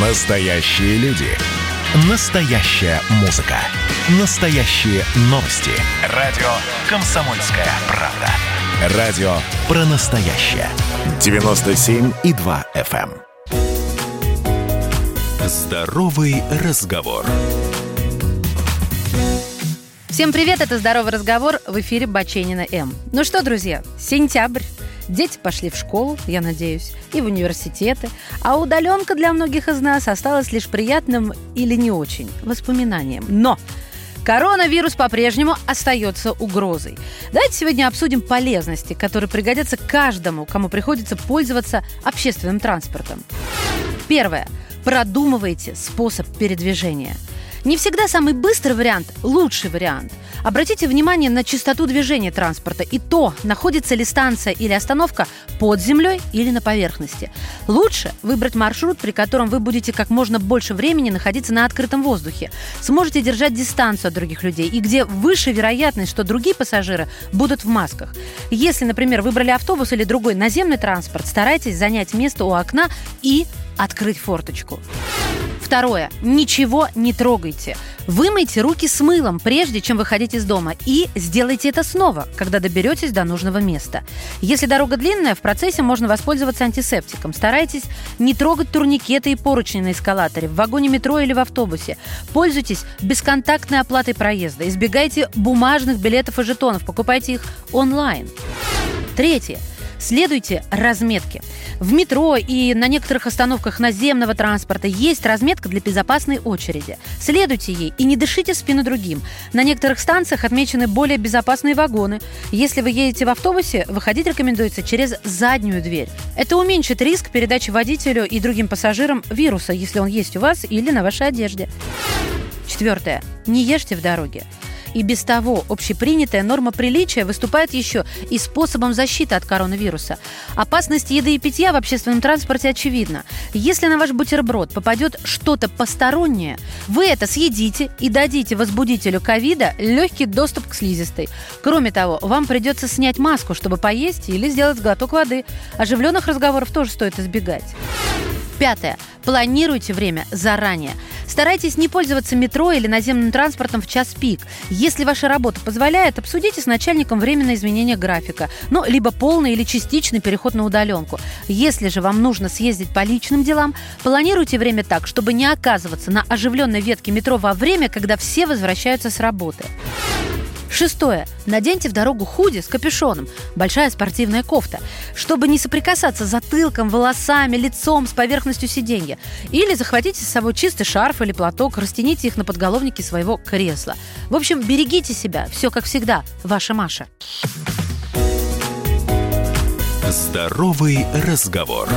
Настоящие люди. Настоящая музыка. Настоящие новости. Радио «Комсомольская правда». Радио про настоящее. 97,2 FM. эм. Здоровый разговор. Всем привет, это «Здоровый разговор» в эфире Баченина М. Ну что, друзья, сентябрь. Дети пошли в школу, я надеюсь, и в университеты. А удаленка для многих из нас осталась лишь приятным или не очень воспоминанием. Но Коронавирус по-прежнему остается угрозой. Давайте сегодня обсудим полезности, которые пригодятся каждому, кому приходится пользоваться общественным транспортом. Первое. Продумывайте способ передвижения – не всегда самый быстрый вариант – лучший вариант. Обратите внимание на частоту движения транспорта и то, находится ли станция или остановка под землей или на поверхности. Лучше выбрать маршрут, при котором вы будете как можно больше времени находиться на открытом воздухе, сможете держать дистанцию от других людей и где выше вероятность, что другие пассажиры будут в масках. Если, например, выбрали автобус или другой наземный транспорт, старайтесь занять место у окна и открыть форточку. Второе. Ничего не трогайте. Вымойте руки с мылом, прежде чем выходить из дома. И сделайте это снова, когда доберетесь до нужного места. Если дорога длинная, в процессе можно воспользоваться антисептиком. Старайтесь не трогать турникеты и поручни на эскалаторе, в вагоне метро или в автобусе. Пользуйтесь бесконтактной оплатой проезда. Избегайте бумажных билетов и жетонов. Покупайте их онлайн. Третье. Следуйте разметке. В метро и на некоторых остановках наземного транспорта есть разметка для безопасной очереди. Следуйте ей и не дышите спину другим. На некоторых станциях отмечены более безопасные вагоны. Если вы едете в автобусе, выходить рекомендуется через заднюю дверь. Это уменьшит риск передачи водителю и другим пассажирам вируса, если он есть у вас или на вашей одежде. Четвертое. Не ешьте в дороге. И без того общепринятая норма приличия выступает еще и способом защиты от коронавируса. Опасность еды и питья в общественном транспорте очевидна. Если на ваш бутерброд попадет что-то постороннее, вы это съедите и дадите возбудителю ковида легкий доступ к слизистой. Кроме того, вам придется снять маску, чтобы поесть или сделать глоток воды. Оживленных разговоров тоже стоит избегать. Пятое. Планируйте время заранее. Старайтесь не пользоваться метро или наземным транспортом в час пик. Если ваша работа позволяет, обсудите с начальником временное изменение графика. Ну, либо полный или частичный переход на удаленку. Если же вам нужно съездить по личным делам, планируйте время так, чтобы не оказываться на оживленной ветке метро во время, когда все возвращаются с работы. Шестое. Наденьте в дорогу худи с капюшоном, большая спортивная кофта, чтобы не соприкасаться затылком, волосами, лицом с поверхностью сиденья. Или захватите с собой чистый шарф или платок, растяните их на подголовнике своего кресла. В общем, берегите себя. Все как всегда. Ваша Маша. Здоровый разговор.